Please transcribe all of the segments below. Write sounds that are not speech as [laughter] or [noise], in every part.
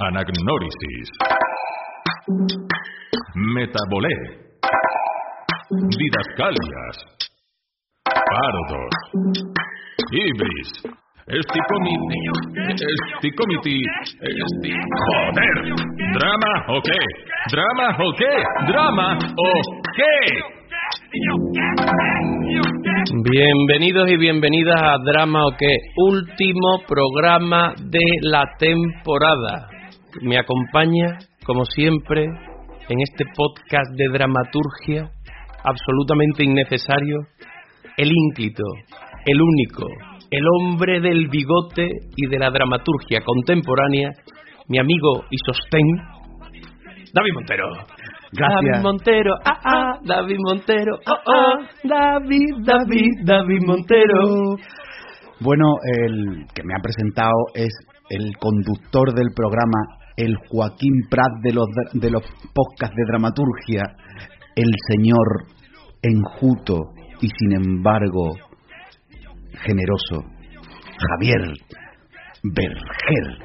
Anagnórisis. Metabolé. Didascalias. Pardos. Ibris. Esticomiti. Esticomiti. Esti... ¡Joder! ¿Drama o qué? ¿Drama o qué? ¿Drama o qué? Bienvenidos y bienvenidas a Drama o qué, último programa de la temporada. Me acompaña, como siempre, en este podcast de dramaturgia absolutamente innecesario, el ínclito, el único, el hombre del bigote y de la dramaturgia contemporánea, mi amigo y sostén, David Montero. David Montero, ah, ah, David Montero, oh, oh, David, David, David Montero. Bueno, el que me ha presentado es el conductor del programa, el Joaquín Prat de los, de los podcasts de dramaturgia, el señor enjuto y sin embargo generoso, Javier Berger.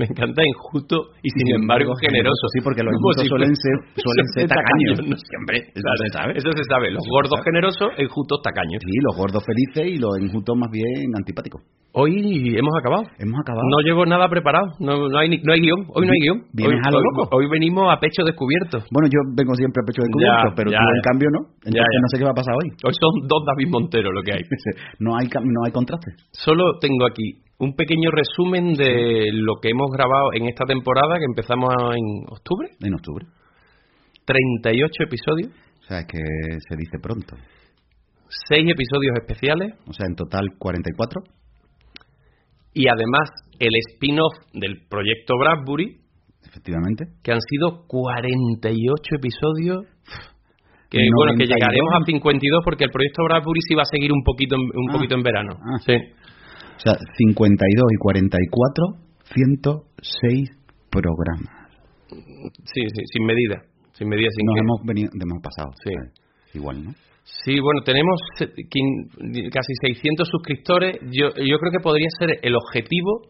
Me encanta enjuto y sin embargo generoso. Sí, porque los enjutos suelen ser, suelen ser [laughs] tacaños. Siempre, eso se sabe. Eso se sabe. Los gordos generosos, enjutos tacaños. Sí, los gordos felices y los enjutos más bien antipáticos. Hoy hemos acabado. Hemos acabado. No llevo nada preparado. No, no, hay, ni- no hay guion. Hoy no hay guion. ¿Vienes hoy, a lo loco? hoy venimos a pecho descubierto. Bueno, yo vengo siempre a pecho descubierto, Ya, pero ya, tú en cambio no. Entonces Ya, no sé qué va a pasar hoy. Hoy son dos David Montero lo que hay. [laughs] No hay, no hay contraste. Solo tengo aquí un pequeño resumen de lo que hemos grabado en esta temporada que empezamos en octubre. En octubre. 38 episodios, O sea, es que se dice pronto. 6 episodios especiales O sea, en total 44. y además el spin-off del proyecto Bradbury, Efectivamente. que han sido 48 episodios. Que bueno, que 92. llegaremos a 52 porque el proyecto Bradbury sí va a seguir un poquito en, un Ah. poquito en verano. Ah. Sí. O sea, 52 y 44, 106 programas. sí, sí, sin medida. Sin medida, sin Nos que- hemos venido, hemos pasado. Sí. Igual, ¿no? Sí, bueno, tenemos quin- casi 600 suscriptores. Yo, yo creo que podría ser el objetivo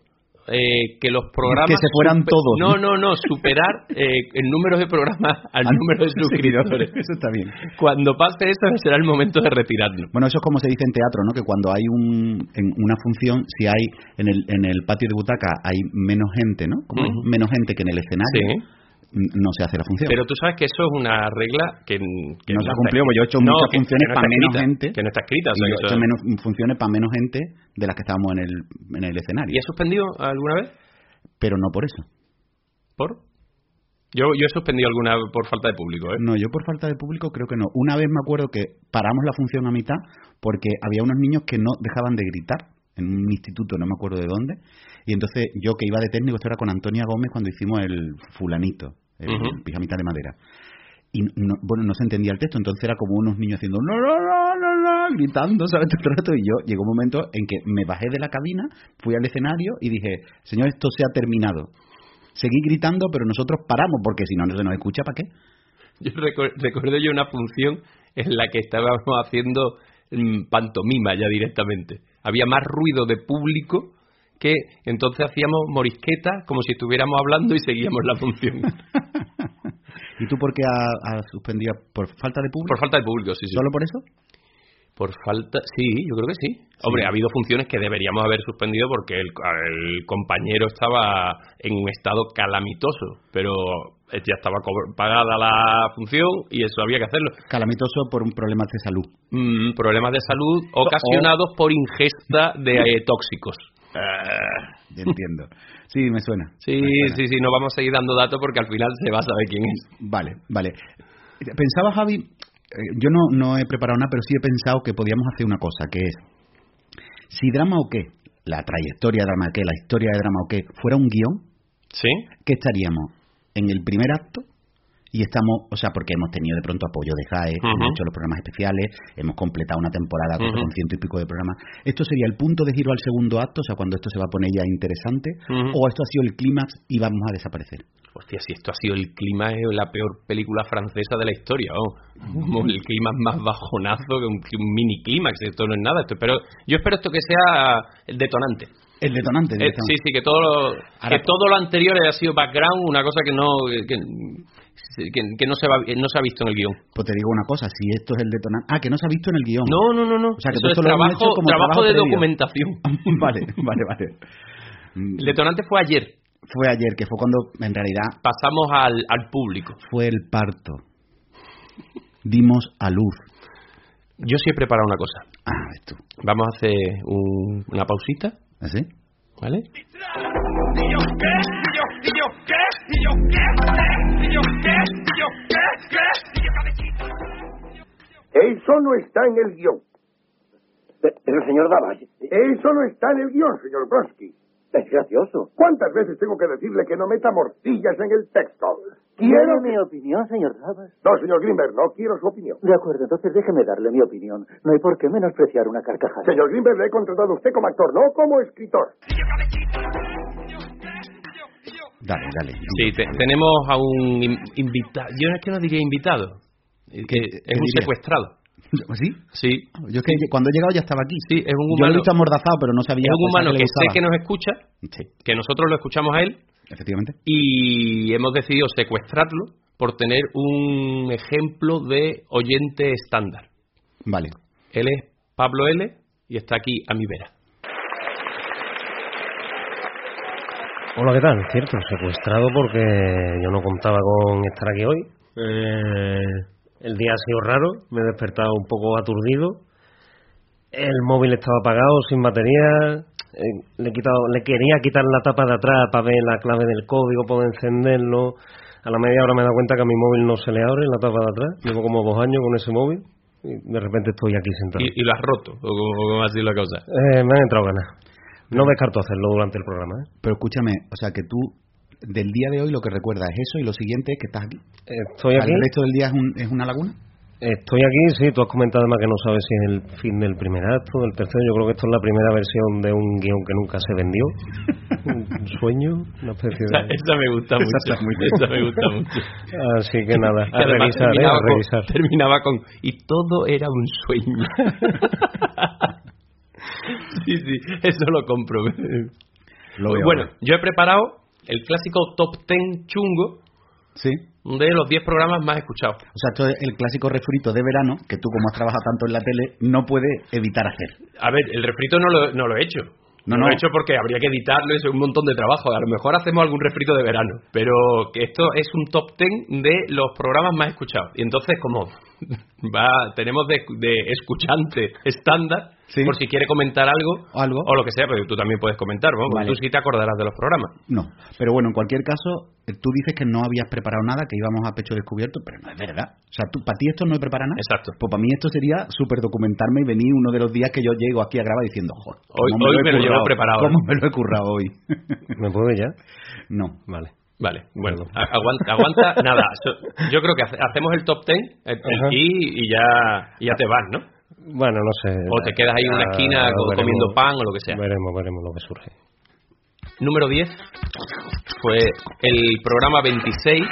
eh, que los programas... Que se fueran todos, No, ¿no? no, superar eh, el número de programas [laughs] al número de suscriptores. [laughs] Eso está bien. Cuando pase eso será el momento de retirarlo. Bueno, eso es como se dice en teatro, ¿no? Que cuando hay un, en una función, si hay en el, en el patio de butaca hay menos gente, ¿no? Como hay menos gente que en el escenario, Sí. No se hace la función. Pero tú sabes que eso es una regla que, que No se ha cumplido, porque yo he hecho no, muchas que- funciones que no para menos escrita, gente. Que no está escrita. o sea, yo he hecho eso- menos funciones para menos gente de las que estábamos en el, en el escenario. ¿Y has suspendido alguna vez? Pero no por eso. ¿Por? Yo, yo he suspendido alguna por falta de público, ¿eh? No, yo por falta de público creo que no. Una vez me acuerdo que paramos la función a mitad porque había unos niños que no dejaban de gritar en un instituto, no me acuerdo de dónde. Y entonces yo que iba de técnico, esto era con Antonia Gómez cuando hicimos el fulanito, el Ujú. pijamita de madera. Y no, bueno, no se entendía el texto, entonces era como unos niños haciendo no, no, no, no, no, gritando, ¿sabes? [laughs] Todo el rato. Y yo llegó un momento en que me bajé de la cabina, fui al escenario y dije, señor, esto se ha terminado. Seguí gritando, pero nosotros paramos, porque si no, no se nos escucha, ¿para qué? Yo recu- recuerdo yo una función en la que estábamos haciendo mm, pantomima ya directamente. Había más ruido de público que entonces hacíamos morisqueta como si estuviéramos hablando y seguíamos la función. [laughs] ¿Y tú por qué has suspendido? ¿Por falta de público? por falta de público, sí, sí. ¿Solo por eso? Por falta, sí, yo creo que sí. Hombre, ha habido funciones que deberíamos haber suspendido porque el, el compañero estaba en un estado calamitoso, pero ya estaba pagada la función y eso había que hacerlo. Calamitoso por un problema de salud. Mm, problemas de salud ocasionados por ingesta de eh, tóxicos. Ya entiendo. Sí, me suena. [laughs] Sí, Me suena. sí, sí, no vamos a seguir dando datos porque al final se va a saber quién es. Vale, vale. Pensaba, Javi, eh, yo no, no he preparado nada, pero sí he pensado que podíamos hacer una cosa, que es, si Drama o qué, la trayectoria de Drama o qué, la historia de Drama o qué, fuera un guion, ¿Sí? ¿qué estaríamos? En el primer acto y estamos, o sea, porque hemos tenido de pronto apoyo de JAE, hemos hecho los programas especiales, hemos completado una temporada con- ciento y pico de programas. ¿Esto sería el punto de giro al segundo acto, o sea, cuando esto se va a poner ya interesante? ¿O esto ha sido el clímax y vamos a desaparecer? Hostia, si esto ha sido el clima, es la peor película francesa de la historia, Como el clima más bajonazo que un, mini clímax, esto no es nada. Esto, pero yo espero esto que sea el detonante. El detonante. Eh, sí, sí, que todo, lo, que todo lo anterior haya sido background, una cosa que no que, no, se va, no se ha visto en el guion. Pues te digo una cosa, si esto es el detonante... Ah, que no se ha visto en el guion. No, no, no, no. O sea, que Eso esto es lo trabajo, hecho como trabajo, de previo. documentación. [laughs] vale, vale, vale. El detonante fue ayer. Fue ayer, que fue cuando en realidad Pasamos al, al público. fue el parto. Dimos a luz. Yo sí he preparado una cosa. Ah, ves tú. Vamos a hacer un- una pausita, ¿Así? ¿vale? ¿Y yo qué? ¿Y yo, y yo qué? ¿Y yo qué? ¿Y yo qué? ¿Y yo qué? ¿Qué? ¿Y yo cabecita? Eso no está en el guion. Pero, señor Davas, Eso no está en el guion, señor Brodsky. Es gracioso. ¿Cuántas veces tengo que decirle que no meta morcillas en el texto? Quiero ¿Quiere que... mi opinión, señor Davas? No, señor Grimberg, no quiero su opinión. De acuerdo, entonces déjeme darle mi opinión. No hay por qué menospreciar una carcajada. Señor Grimberg, le he contratado a usted como actor, no como escritor. Dale, dale. Sí, te- tenemos a un invitado. Yo es que no diría invitado. que ¿Qué es un diría? secuestrado. ¿Sí? Sí. Yo es que cuando he llegado ya estaba aquí. Sí, es un Yo lo he humano. visto amordazado, pero no sabía Es un humano le que sé que nos escucha, Sí, que nosotros lo escuchamos a él efectivamente. y hemos decidido secuestrarlo por tener un ejemplo de oyente estándar. Vale. Él es Pablo L y está aquí a mi vera. Hola, ¿qué tal? Cierto, secuestrado porque yo no contaba con estar aquí hoy. Eh, el día ha sido raro, me he despertado un poco aturdido. El móvil estaba apagado, sin batería. eh, le, he quitado, le quería quitar la tapa de atrás para ver la clave del código, poder encenderlo. A la media hora me he dado cuenta que a mi móvil no se le abre la tapa de atrás. Llevo como dos años con ese móvil y de repente estoy aquí sentado. Y, y lo has roto, o como, o como así la cosa. Eh, me han entrado ganas. No descarto hacerlo durante el programa. ¿eh? Pero escúchame, o sea que tú del día de hoy lo que recuerdas es eso y lo siguiente es que estás aquí. Estoy aquí. ¿El resto del día es, un- es una laguna? Estoy aquí, sí, tú has comentado además que no sabes si es el fin del primer acto, del tercero. Yo creo que esto es la primera versión de un guion que nunca se vendió. Un [laughs] sueño, una especie Esa, de... esa me gusta mucho. Esa me gusta mucho. Así que nada, a revisar, ¿eh? terminaba, A con, revisar. terminaba con y todo era un sueño. [laughs] sí, sí, eso lo compro. Lo bueno, yo he preparado el clásico top 10 chungo Sí. de los 10 programas más escuchados. O sea, esto es el clásico refrito de verano que tú, como has trabajado tanto en la tele, no puedes evitar hacer. A ver, el refrito no lo, no lo he hecho. No, lo he hecho porque habría que editarlo, es un montón de trabajo. A lo mejor hacemos algún refrito de verano. Pero que esto es un top 10 de los programas más escuchados. Y entonces, como [laughs] va tenemos de, de escuchante estándar, Sí. por si quiere comentar algo, O algo. o lo que sea, pero tú también puedes comentar. ¿no? Vale. Tú sí te acordarás de los programas. No. Pero bueno, en cualquier caso, eh, tú dices que no habías preparado nada, que íbamos a pecho descubierto, pero no es verdad. O sea, tú, para ti esto no es preparar nada. Exacto. Pues para mí esto sería súper documentarme y venir uno de los días que yo llego aquí a grabar diciendo, joder, Hoy- ¿cómo hoy he me lo llevo currado? preparado, ¿Cómo ¿eh? me lo he currado hoy? ¿Me puede ya? no. Vale. Vale, bueno, aguanta, aguanta [laughs] nada. Yo creo que hace- hacemos el top 10 el, el y ya, y ya te vas, ¿no? Bueno, no sé. O te quedas ahí en una Ah, esquina veremos- comiendo pan o lo que sea. Veremos, veremos lo que surge. Número 10 fue el programa 26.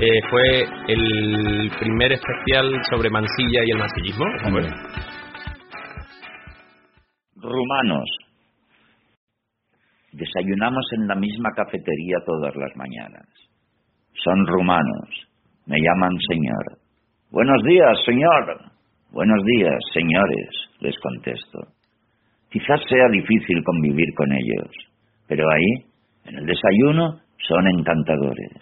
eh, fue el primer especial sobre Mansilla y el mansillismo. Hombre. Rumanos. Desayunamos en la misma cafetería todas las mañanas. Son rumanos. Me llaman señor. Buenos días, señor. Buenos días, señores, les contesto. Quizás sea difícil convivir con ellos, pero ahí, en el desayuno, son encantadores.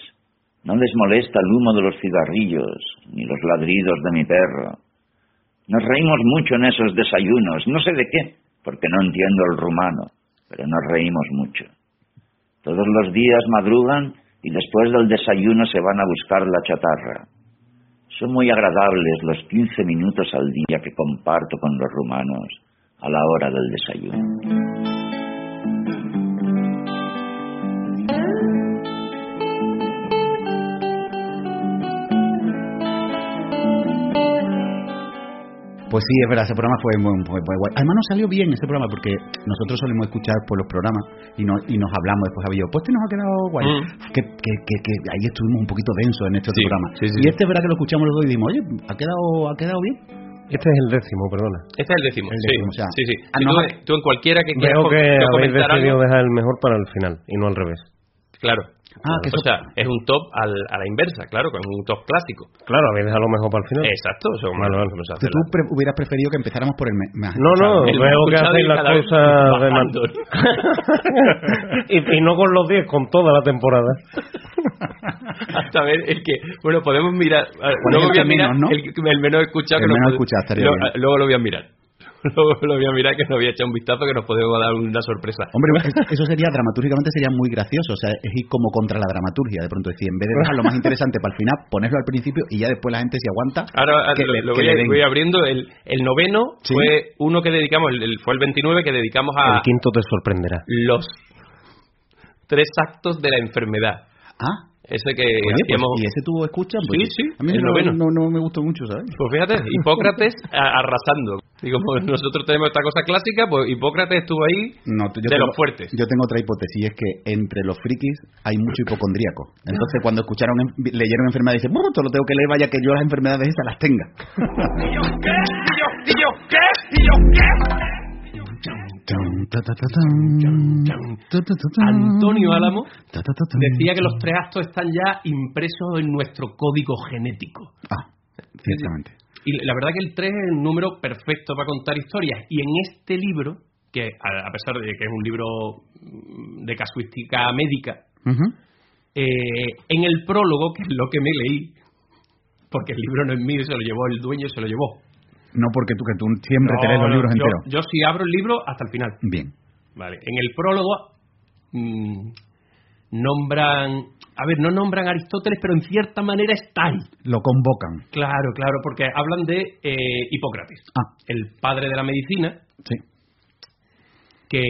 No les molesta el humo de los cigarrillos, ni los ladridos de mi perro. Nos reímos mucho en esos desayunos, no sé de qué, porque no entiendo el rumano, pero nos reímos mucho. Todos los días madrugan y después del desayuno se van a buscar la chatarra. Son muy agradables los 15 minutos al día que comparto con los rumanos a la hora del desayuno. Pues sí, es verdad, ese programa fue muy, muy- muy guay. Además nos salió bien ese programa porque nosotros solemos escuchar por los programas y, no, y nos hablamos después había pues este nos ha quedado guay. Mm. Que, que, que, que ahí estuvimos un poquito densos en este Sí, programa. sí, sí, y este es verdad que lo escuchamos los dos y dijimos, oye, ha quedado, ha quedado bien. Este es el décimo, perdona. Este es el décimo. El sí, décimo, o sea, sí, sí. ah, no, tú, ha- tú en cualquiera que co- que que habéis decidido algo, dejar el mejor para el final y no al revés. claro. Ah, que o eso- sea, es un top al- a la inversa, claro, con un top clásico. Claro, habéis dejado lo mejor para el final. Exacto, o sea, como Vale, vale. como se hace Tú, tú pre- hubieras preferido que empezáramos por el me- más No, no, El más veo que hacéis las cosas [laughs] de man- bajando. [laughs] y, y no con los 10, con toda la temporada. [laughs] hasta ver el que bueno podemos mirar a ver, ¿Cuál es luego el voy a que mirar menos, no? el, el menos escuchado El que escuchado estaría lo- bien. luego lo voy a mirar [laughs] luego lo voy a mirar que nos voy a echar un vistazo que nos podemos dar una sorpresa Hombre, es- eso sería dramatúrgicamente sería muy gracioso, o sea, es ir como contra la dramaturgia, de pronto decir, en vez de dejar lo más interesante para el final, ponerlo al principio y ya después la gente si aguanta ahora que lo, le- lo que voy, le a- den. voy abriendo el, el noveno Sí. fue uno que dedicamos el, el- fue el 29 que dedicamos a El quinto te sorprenderá. los tres actos de la enfermedad Ah, ese que oye, pues, y ese tuvo escucha, Sí, pues, sí, a mí el no, noveno. no, no me gustó mucho, ¿sabes? Pues fíjate, Hipócrates arrasando. Digo, pues [laughs] nosotros tenemos esta cosa clásica, pues Hipócrates estuvo ahí No, yo de tengo, los fuertes. Yo tengo otra hipótesis, y es que entre los frikis hay mucho hipocondríaco. Entonces, cuando escucharon, leyeron enfermedades, dicen, bueno, todo lo tengo que leer, vaya que yo las enfermedades esas las tenga. ¿Y yo qué? ¿Y yo, y yo qué? ¿Y yo qué? Antonio Álamo Decía decía que los tres actos están ya impresos en nuestro código genético. Ah, ciertamente. Y la verdad que el 3 es el número perfecto para contar historias. Y en este libro, que a pesar de que es un libro mm, de casuística médica, eh, en el prólogo, que es lo que me leí, porque el libro no es mío, se lo llevó el dueño, se lo llevó. No porque tú, que tú siempre te lees No, los no, libros yo, enteros. Yo sí abro el libro hasta el final. Bien. Vale. En el prólogo mm, nombran, a ver, no nombran a Aristóteles, pero en cierta manera está ahí. Lo convocan. Claro, claro, porque hablan de eh, Hipócrates, Ah, el padre de la medicina, sí. que,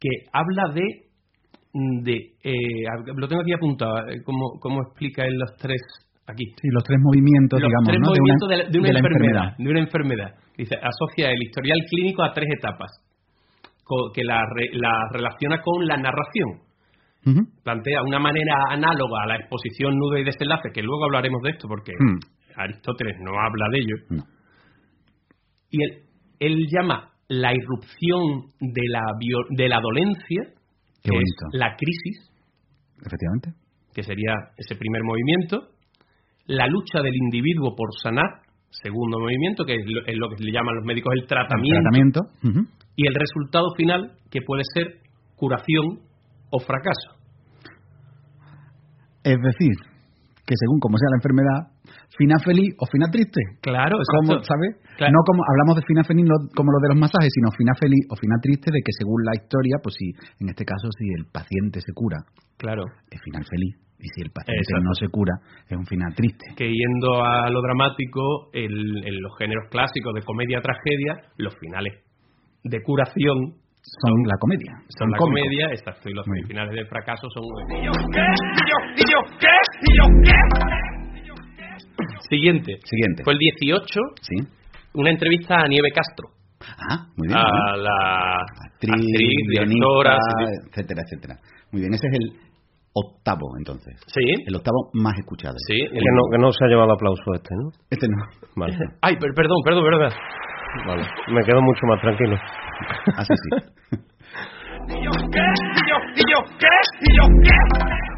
que habla de, de eh, lo tengo aquí apuntado, eh, cómo, cómo explica él los tres aquí. Sí, los tres movimientos, los digamos, tres ¿no? movimientos de, la- de una enfermedad, de una enfermedad. Dice, asocia el historial clínico a tres etapas, que la, la relaciona con la narración. Plantea una manera análoga a la exposición nudo y desenlace, que luego hablaremos de esto porque Hmm. Aristóteles no habla de ello. No. Y él, él llama la irrupción de la, de la dolencia, Qué que es la crisis, Efectivamente. que sería ese primer movimiento, la lucha del individuo por sanar, segundo movimiento, que es lo, es lo que le llaman los médicos el tratamiento, y el resultado final, que puede ser curación o fracaso. Es decir, que según como sea la enfermedad, final feliz o final triste. Claro, Como. ¿sabes? Claro. No como hablamos de final feliz no como lo de los masajes, sino final feliz o final triste de que según la historia, pues si en este caso si el paciente se cura, Claro. es final feliz y si el paciente Exacto. no se cura, es un final triste. que yendo a lo dramático, en los géneros clásicos de comedia-tragedia, los finales de curación Son la comedia. son la cómicos. comedia, exacto, y los Muy bien. finales de fracaso son... ¿Y yo qué? ¿Y yo, y yo qué? ¿Y yo qué? Siguiente. Siguiente. Fue el 18, Sí. una entrevista a Nieve Castro, Ah, muy bien. muy bien. a la Actriz, directora... guionista, etcétera, etcétera. Muy bien, ese es el octavo entonces. Sí, El octavo más escuchado. sí. Que no, que no se ha llevado aplauso este, ¿no? Este no. Vale. [laughs] Ay, per- perdón, perdón, perdón. vale. Me quedo mucho más tranquilo. Así sí. [laughs] ¿Y yo qué? ¿Y yo, y yo qué? ¿Y yo qué?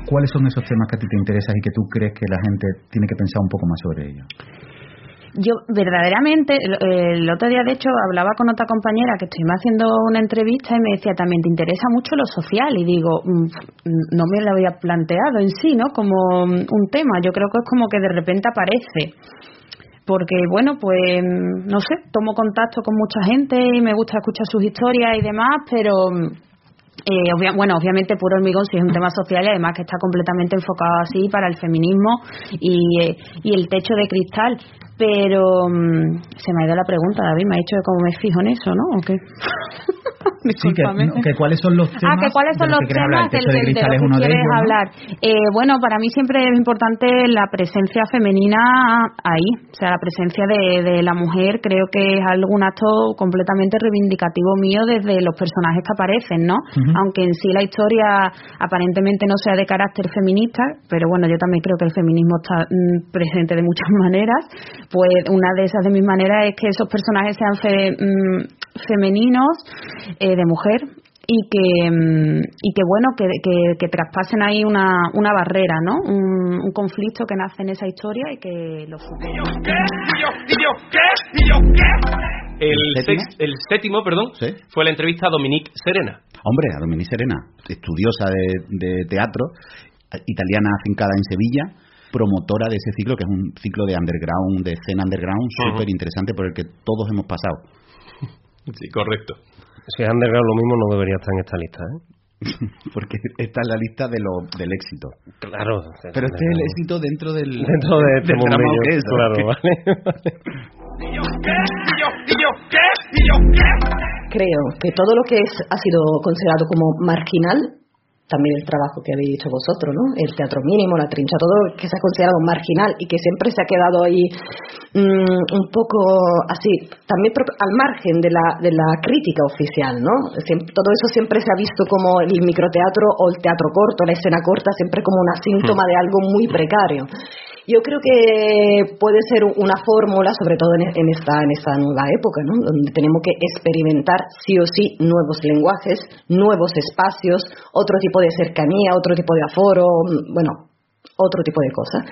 ¿Cuáles son esos temas que a ti te interesan y que tú crees que la gente tiene que pensar un poco más sobre ellos? Yo verdaderamente, el, el otro día de hecho hablaba con otra compañera que estuvimos haciendo una entrevista y me decía también, ¿te interesa mucho lo social? Y digo, "Mm, no me lo había planteado en sí, ¿no? Como mm, un tema, yo creo que es como que de repente aparece. Porque, bueno, pues, no sé, tomo contacto con mucha gente y me gusta escuchar sus historias y demás, pero... eh, obvia- bueno, obviamente Puro Hormigón sí es un tema social y además que está completamente enfocado así para el feminismo y, eh, y el techo de cristal. Pero mm, se me ha ido la pregunta, David, me ha dicho como me fijo en eso, ¿no? ¿O qué? [laughs] [laughs] Sí, que, Discúlpame. no, que cuáles son los temas Ah, que cuáles son de los que quieres hablar. temas del, de los que quieres ellos, ¿no? hablar. Eh, bueno, para mí siempre es importante la presencia femenina ahí. O sea, la presencia de, la mujer creo que es algún acto completamente reivindicativo mío desde los personajes que aparecen, ¿no? Aunque en sí la historia aparentemente no sea de carácter feminista, pero bueno, yo también creo que el feminismo está mm, presente de muchas [laughs] maneras. Pues una de esas de mis maneras es que esos personajes sean fe- mm, femeninos, eh, de mujer, y que mm, y que bueno que, que, que traspasen ahí una, una barrera no un, un conflicto que nace en esa historia y que lo El, sex- el séptimo, perdón, fue la entrevista a Dominique Serena. Hombre, a Dominique Serena, estudiosa de, de teatro, italiana afincada en Sevilla, promotora de ese ciclo, que es un ciclo de underground, de escena underground, Ujú. súper interesante por el que todos hemos pasado. Sí, correcto. Si es underground lo mismo, no debería estar en esta lista, ¿eh? [laughs] Porque esta es la lista de lo, del éxito. Claro. Pero este es el éxito dentro del, [laughs] Dentro de este del drama mundillo, que es, claro, vale. [laughs] Creo que todo lo que es, ha sido considerado como marginal, también el trabajo que habéis hecho vosotros, ¿no? El teatro mínimo, la trincha, todo que se ha considerado marginal y que siempre se ha quedado ahí mm, un poco así, también al margen de la, de la crítica oficial, ¿no? Todo eso siempre se ha visto como el microteatro o el teatro corto, la escena corta, siempre como una síntoma de algo muy precario. Yo creo que puede ser una fórmula, sobre todo en, esta, en esta nueva época, ¿no? donde tenemos que experimentar sí o sí nuevos lenguajes, nuevos espacios, otro tipo de cercanía, otro tipo de aforo, mm, bueno, otro tipo de cosas.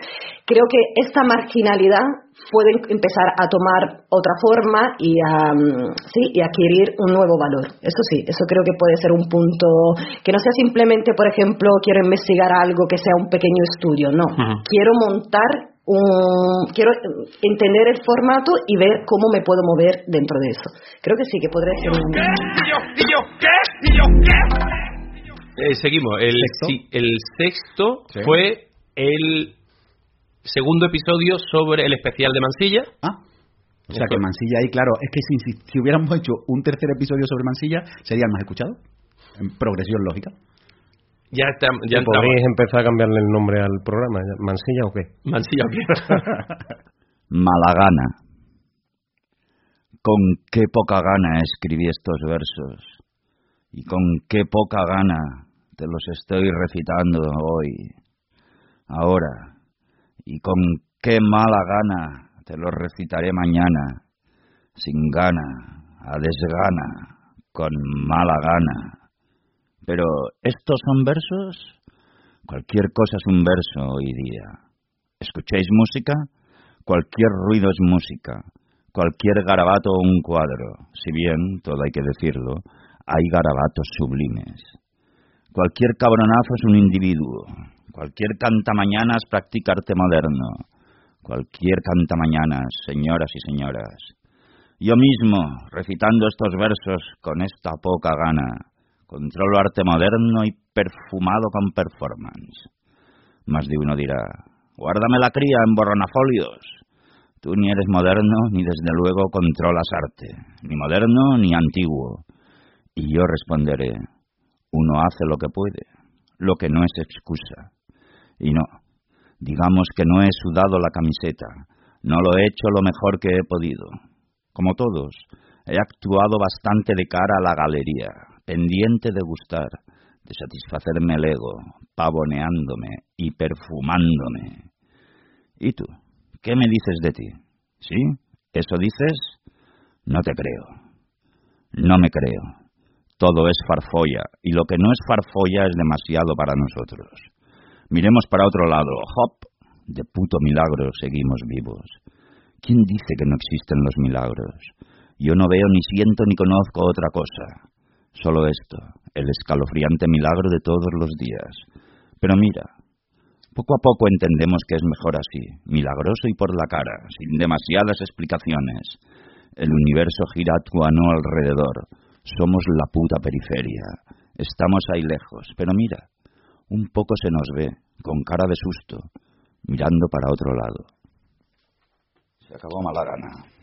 Creo que esta marginalidad puede empezar a tomar otra forma y a, mm, sí, y adquirir un nuevo valor. Eso sí, eso creo que puede ser un punto que no sea simplemente, por ejemplo, quiero investigar algo que sea un pequeño estudio, no. Quiero montar un, quiero entender el formato y ver cómo me puedo mover dentro de eso. Creo que sí, que podría ser un... Eh, seguimos. El sí, el sexto Sí. fue el segundo episodio sobre el especial de Mansilla. Ah. O sea que Mansilla ahí, claro, es que si, si, si hubiéramos hecho un tercer episodio sobre Mansilla, sería el más escuchado. En progresión lógica. Ya está, ya ¿Y ¿Podríais empezar a cambiarle el nombre al programa? ¿Mansilla o qué? Mansilla o qué? [laughs] Malagana. Con qué poca gana escribí estos versos y con qué poca gana te los estoy recitando hoy, ahora, y con qué mala gana te los recitaré mañana, sin gana, a desgana, con mala gana. Pero, ¿estos son versos? Cualquier cosa es un verso hoy día. ¿Escucháis música? Cualquier ruido es música, cualquier garabato o un cuadro, si bien, todo hay que decirlo, hay garabatos sublimes. Cualquier cabronazo es un individuo, cualquier cantamañanas practica arte moderno, cualquier cantamañanas, señoras y señoras. Yo mismo, recitando estos versos con esta poca gana, controlo arte moderno y perfumado con performance. Más de uno dirá, guárdame la cría en borronafolios. Tú ni eres moderno, ni desde luego controlas arte, ni moderno ni antiguo. Y yo responderé, uno hace lo que puede, lo que no es excusa. Y no, digamos que no he sudado la camiseta, no lo he hecho lo mejor que he podido. Como todos, he actuado bastante de cara a la galería, pendiente de gustar, de satisfacerme el ego, pavoneándome y perfumándome. ¿Y tú? ¿Qué me dices de ti? ¿Sí? ¿Eso dices? No te creo. No me creo. Todo es farfolla, y lo que no es farfolla es demasiado para nosotros. Miremos para otro lado. Hop, de puto milagro seguimos vivos. ¿Quién dice que no existen los milagros? Yo no veo ni siento ni conozco otra cosa. Solo esto, el escalofriante milagro de todos los días. Pero mira, poco a poco entendemos que es mejor así, milagroso y por la cara, sin demasiadas explicaciones. El universo gira a tu ano alrededor. Somos la puta periferia. Estamos ahí lejos, pero mira, un poco se nos ve, con cara de susto, mirando para otro lado. Se acabó mala gana.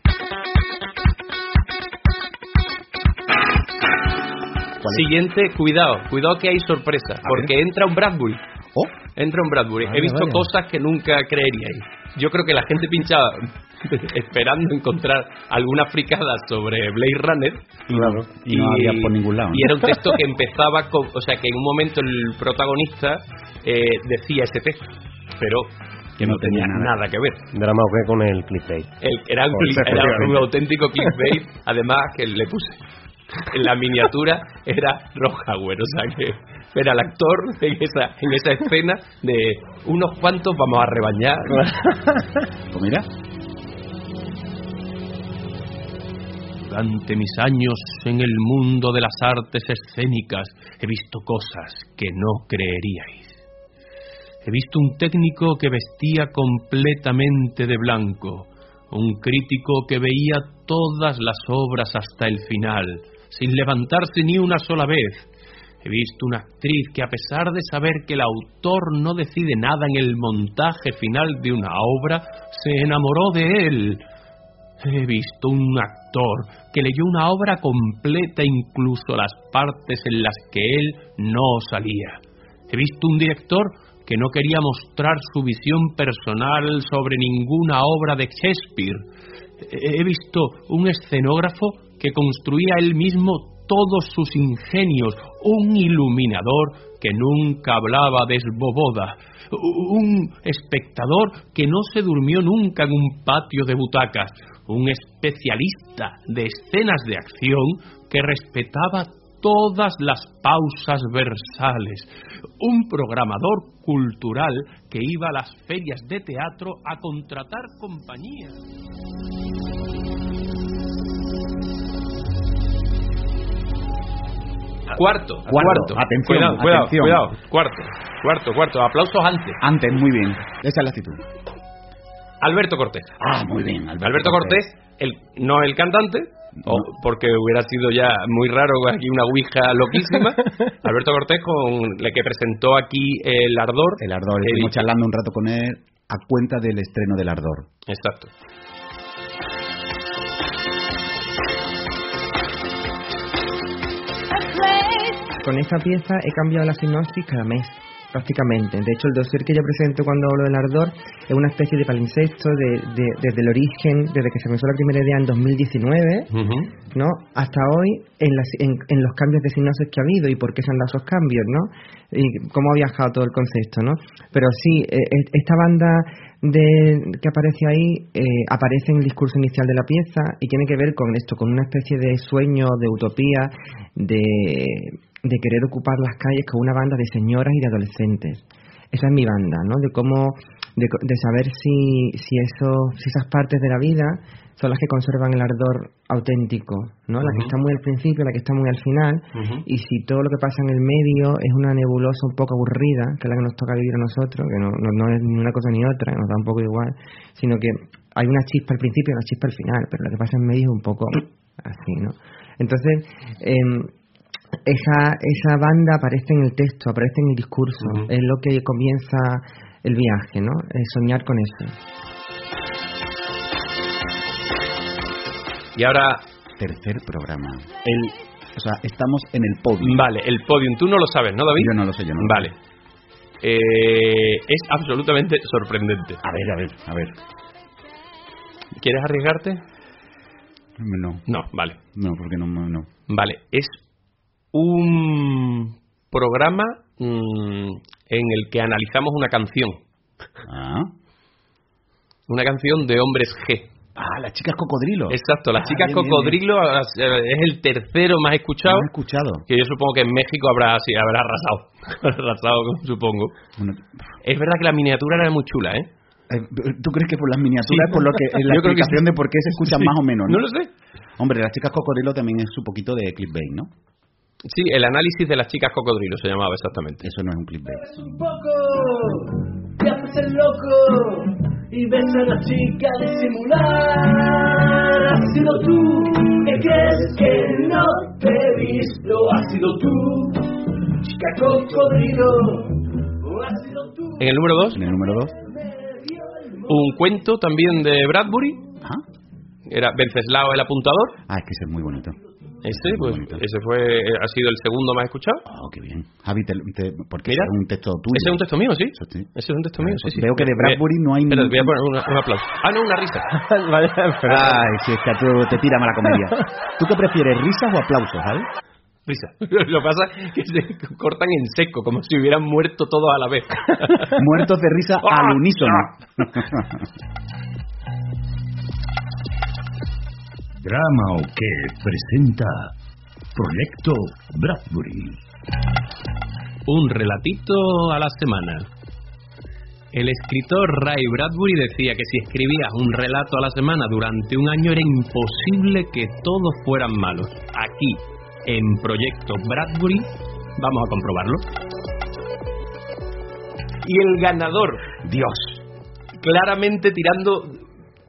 Siguiente, cuidado, cuidado que hay sorpresa, porque entra un Bradbury. Oh. Entra un Bradbury. He visto cosas que nunca creeríais. Yo creo que la gente pinchaba [laughs] esperando encontrar alguna fricada sobre Blade Runner. Claro. Y no había por ningún lado, ¿no? Y era un texto que empezaba con. O sea, que en un momento el protagonista eh, decía ese texto, pero Que no tenía nada. que ver. Drama o qué con el clickbait. El- era, un, era un auténtico clickbait, además que le puse. En [laughs] la miniatura era Rojaguer, o sea que era el actor en esa, en esa escena de unos cuantos vamos a rebañar. [laughs] Pues mira, Durante mis años en el mundo de las artes escénicas he visto cosas que no creeríais. He visto un técnico que vestía completamente de blanco, un crítico que veía todas las obras hasta el final, sin levantarse ni una sola vez. He visto una actriz que a pesar de saber que el autor no decide nada en el montaje final de una obra, se enamoró de él. He visto un actor que leyó una obra completa, incluso las partes en las que él no salía. He visto un director que no quería mostrar su visión personal sobre ninguna obra de Shakespeare. He visto un escenógrafo que construía él mismo todos sus ingenios, un iluminador que nunca hablaba desboboda, un espectador que no se durmió nunca en un patio de butacas, un especialista de escenas de acción que respetaba todas las pausas versales, un programador cultural que iba a las ferias de teatro a contratar compañías. Cuarto, Cuarto. Atención, cuidado, cuidado, atención. cuidado, cuarto, cuarto, cuarto, aplausos antes. antes, muy bien. Esa es la actitud. Alberto Cortés. Ah, muy bien. Alberto, Alberto Cortés, el, no el cantante, o- porque hubiera sido ya muy raro aquí una ouija loquísima. [laughs] Alberto Cortés, con la que presentó aquí El Ardor. El Ardor, estuvimos charlando un rato con él a cuenta del estreno del Ardor. Exacto. Con esta pieza he cambiado la sinopsis cada mes, prácticamente. De hecho, el dossier que yo presento cuando hablo del ardor es una especie de palimpsesto de, de- desde el origen, desde que se comenzó la primera idea en 2019, ¿no? Hasta hoy en, las- en- en los cambios de sinopsis que ha habido y por qué se han dado esos cambios, ¿no? Y cómo ha viajado todo el concepto, ¿no? Pero sí, eh, esta banda de, que aparece ahí eh, aparece en el discurso inicial de la pieza y tiene que ver con esto, con una especie de sueño, de utopía, de, de querer ocupar las calles con una banda de señoras y de adolescentes. Esa es mi banda, ¿no? De cómo, de, de saber si, si, eso, si esas partes de la vida son las que conservan el ardor auténtico, ¿no? La que está muy al principio, la que está muy al final, Ujú. y si todo lo que pasa en el medio es una nebulosa un poco aburrida, que es la que nos toca vivir a nosotros, que no, no, no es ni una cosa ni otra, nos da un poco igual, sino que hay una chispa al principio y una chispa al final, pero lo que pasa en medio es un poco [clears throat] así, ¿no? Entonces, em, esa, esa banda aparece en el texto, aparece en el discurso, es lo que comienza el viaje, ¿no? Es soñar con eso. Y ahora, Tercer programa. El, o sea, estamos en el podio. vale, el podium. Tú no lo sabes, ¿no, David? Yo no lo sé, yo no lo Vale. Eh, es absolutamente sorprendente. A ver, a ver, a ver. ¿Quieres arriesgarte? No, No, vale. no, porque no, no. no. Vale, es un programa mm, en el que analizamos una canción. Ah, Una canción de hombres G. ah las chicas cocodrilo. Exacto, las Ah, chicas bien, bien, cocodrilo eh, es el tercero más escuchado. No escuchado. Que yo supongo que en México habrá, sí, habrá arrasado. [laughs] arrasado, supongo. Bueno, Es verdad que la miniatura era muy chula, ¿eh? eh, ¿Tú crees que por las miniaturas, Sí. por lo que [laughs] es la Yo creo que explicación sí. de por qué se escuchan Sí. más o menos? No lo sé. Hombre, las chicas cocodrilo también es un poquito de clickbait, ¿no? Sí, el análisis de las chicas cocodrilo se llamaba exactamente. Eso no es un clickbait. un poco, te haces el loco y ves a la chica disimular. Has sido tú que crees que no te he visto, has sido tú, chica cocodrilo. Has sido tú. En el número 2, En el número 2. un cuento también de Bradbury. Era Venceslao el apuntador. ah, es que ese es muy bonito. Ese, pues, ese fue, eh, ha sido el segundo más escuchado. Oh, qué bien. Javi, te, te- porque Mira. es un texto tuyo. Ese es un texto mío, sí. Sí. Ese es un texto mío, sí, sí. Veo que de Bradbury no hay Espera, ningún- voy a poner una- un aplauso. Ah, no, una risa. [laughs] Ay, si es que a tú te tira mala comedia. ¿Tú qué prefieres, risas o aplausos, Javi? Risa. [laughs] Lo que pasa es que se cortan en seco, como si hubieran muerto todos a la vez. [laughs] Muertos de risa Ah, al unísono. Drama o qué presenta Proyecto Bradbury. Un relatito a la semana. El escritor Ray Bradbury decía que si escribías un relato a la semana durante un año era imposible que todos fueran malos. Aquí, en Proyecto Bradbury, vamos a comprobarlo. Y el ganador, Dios, claramente tirando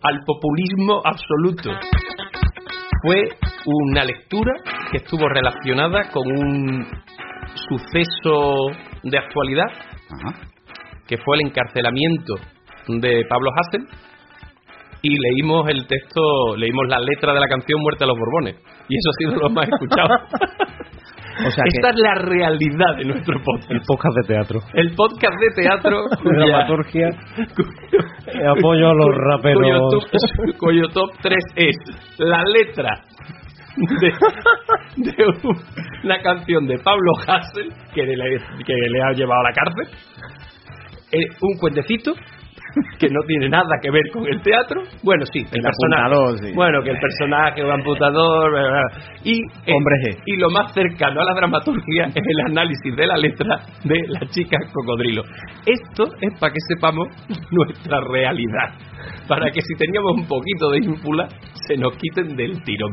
al populismo absoluto, fue una lectura que estuvo relacionada con un suceso de actualidad, que fue el encarcelamiento de Pablo Hassel, y leímos el texto, leímos la letra de la canción Muerte a los Borbones, y eso ha sido lo más escuchado. [laughs] O sea que- Esta es la realidad de nuestro podcast. El podcast de teatro. El podcast de teatro [laughs] cuya- dramaturgia. Apoyo a los Cuyo raperos. top, cuyo top 3 es la letra de, de una canción de Pablo Hassel que le, que le ha llevado a la cárcel, eh, un cuentecito que no tiene nada que ver con el teatro. Bueno, sí, el, El personaje. sí. Bueno, que el personaje, un amputador. bla, bla, bla. Y, Hombre y lo más cercano a la dramaturgia [laughs] es el análisis de la letra de la chica cocodrilo. Esto es para que sepamos [laughs] nuestra realidad. Para que si teníamos un poquito de ínfula, se nos quiten del tirón.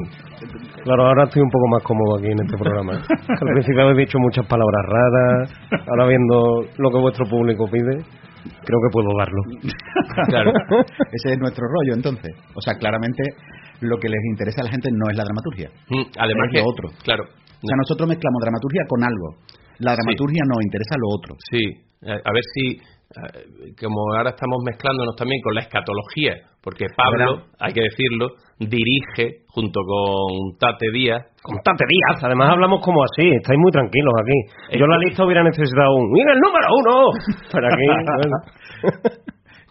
Claro, ahora estoy un poco más cómodo aquí en este programa. [laughs] Al principio habéis dicho muchas palabras raras. Ahora viendo lo que vuestro público pide, creo que puedo darlo. [laughs] Claro. [laughs] Ese es nuestro rollo, entonces. O sea, claramente lo que les interesa a la gente no es la dramaturgia. Mm, Además es que, lo otro. claro. O sea, nosotros mezclamos dramaturgia con algo. La dramaturgia nos interesa lo otro. Sí, a a ver si, eh, como ahora estamos mezclándonos también con la escatología, porque Pablo, hay que decirlo, dirige junto con Tate Díaz. Con Tate Díaz, además hablamos como así, estáis muy tranquilos aquí. Yo en la lista hubiera necesitado un ¡Mira el número uno! [laughs] Para aquí, bueno.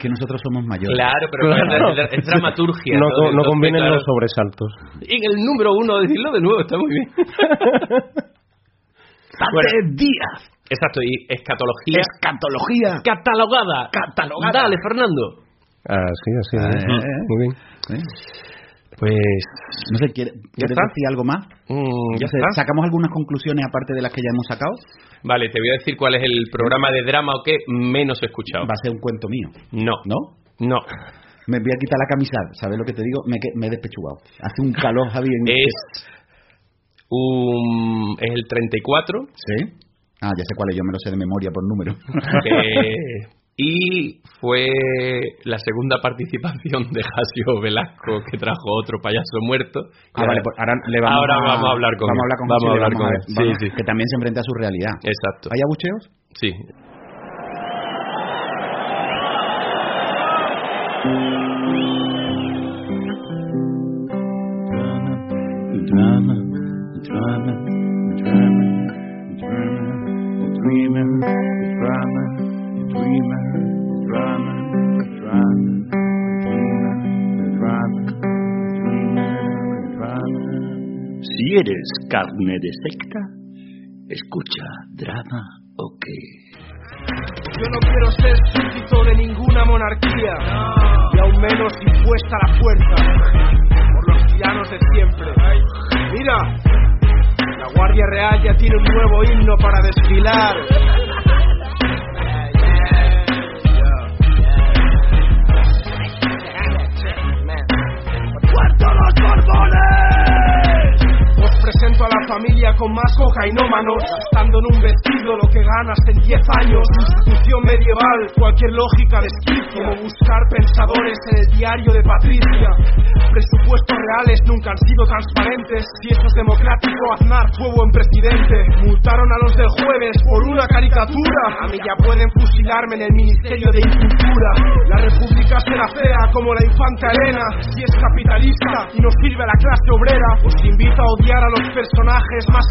Que nosotros somos mayores. Claro, pero Claro. es, es dramaturgia. No, ¿no? no convienen claro, los sobresaltos. Y en el número uno, decirlo de nuevo, está muy bien. [laughs] Tate Díaz. Exacto, y escatología. Escatología. Catalogada. Catalogada. Dale, Fernando. Así, así. Eh, así. eh. Muy bien. ¿Eh? Pues. No sé, ¿quiere- ¿quieres decir algo más? mm, ya No sé. ¿Sacamos algunas conclusiones aparte de las que ya hemos sacado? Vale, te voy a decir cuál es el programa de drama o qué menos escuchado. Va a ser un cuento mío. No. ¿No? No. Me voy a quitar la camisa, ¿sabes lo que te digo? Me, me he despechugado. Hace un calor, [laughs] Javi. En... Es un es el 34 ¿Sí? Ah, ya sé cuál es, yo me lo sé de memoria por número. [laughs] que- y fue la segunda participación de Jasio Velasco que trajo otro payaso muerto. Ah, vale, pues ahora le vamos Ahora a, vamos a hablar con vamos a él. hablar con Vamos a hablar vamos con a él. ver- Sí, vamos- sí. Que también se enfrenta a su realidad. Exacto. ¿Hay abucheos? Sí. Drama, drama, drama, drama, dreamer, drama, dreamer, drama, Si eres carne de secta, escucha drama o qué. Yo no quiero ser súbdito de ninguna monarquía, y aún menos impuesta a la fuerza por los tiranos de siempre. Mira, la Guardia Real ya tiene un nuevo himno para desfilar. Familia con más cocainómanos, gastando en un vestido lo que ganas en 10 años. Institución medieval, cualquier lógica de esquizo, como buscar pensadores en el diario de Patricia. Presupuestos reales nunca han sido transparentes. Si eso es democrático, Aznar fue buen presidente. Multaron a los del jueves por una caricatura. A mí ya pueden fusilarme en el Ministerio de Incultura. La República será fea como la infanta Elena, si es capitalista y nos sirve a la clase obrera, os invito a odiar a los personajes más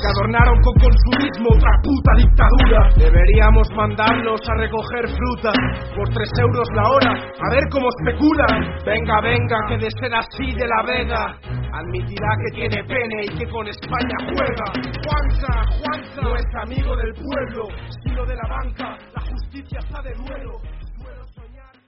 que adornaron con consumismo otra puta dictadura. Deberíamos mandarlos a recoger fruta por tres euros la hora, a ver cómo especulan. Venga, venga, que de ser así de la vega, admitirá que tiene pene y que con España juega. Juanza, Juanza, no es amigo del pueblo, sino de la banca, la justicia está de duelo.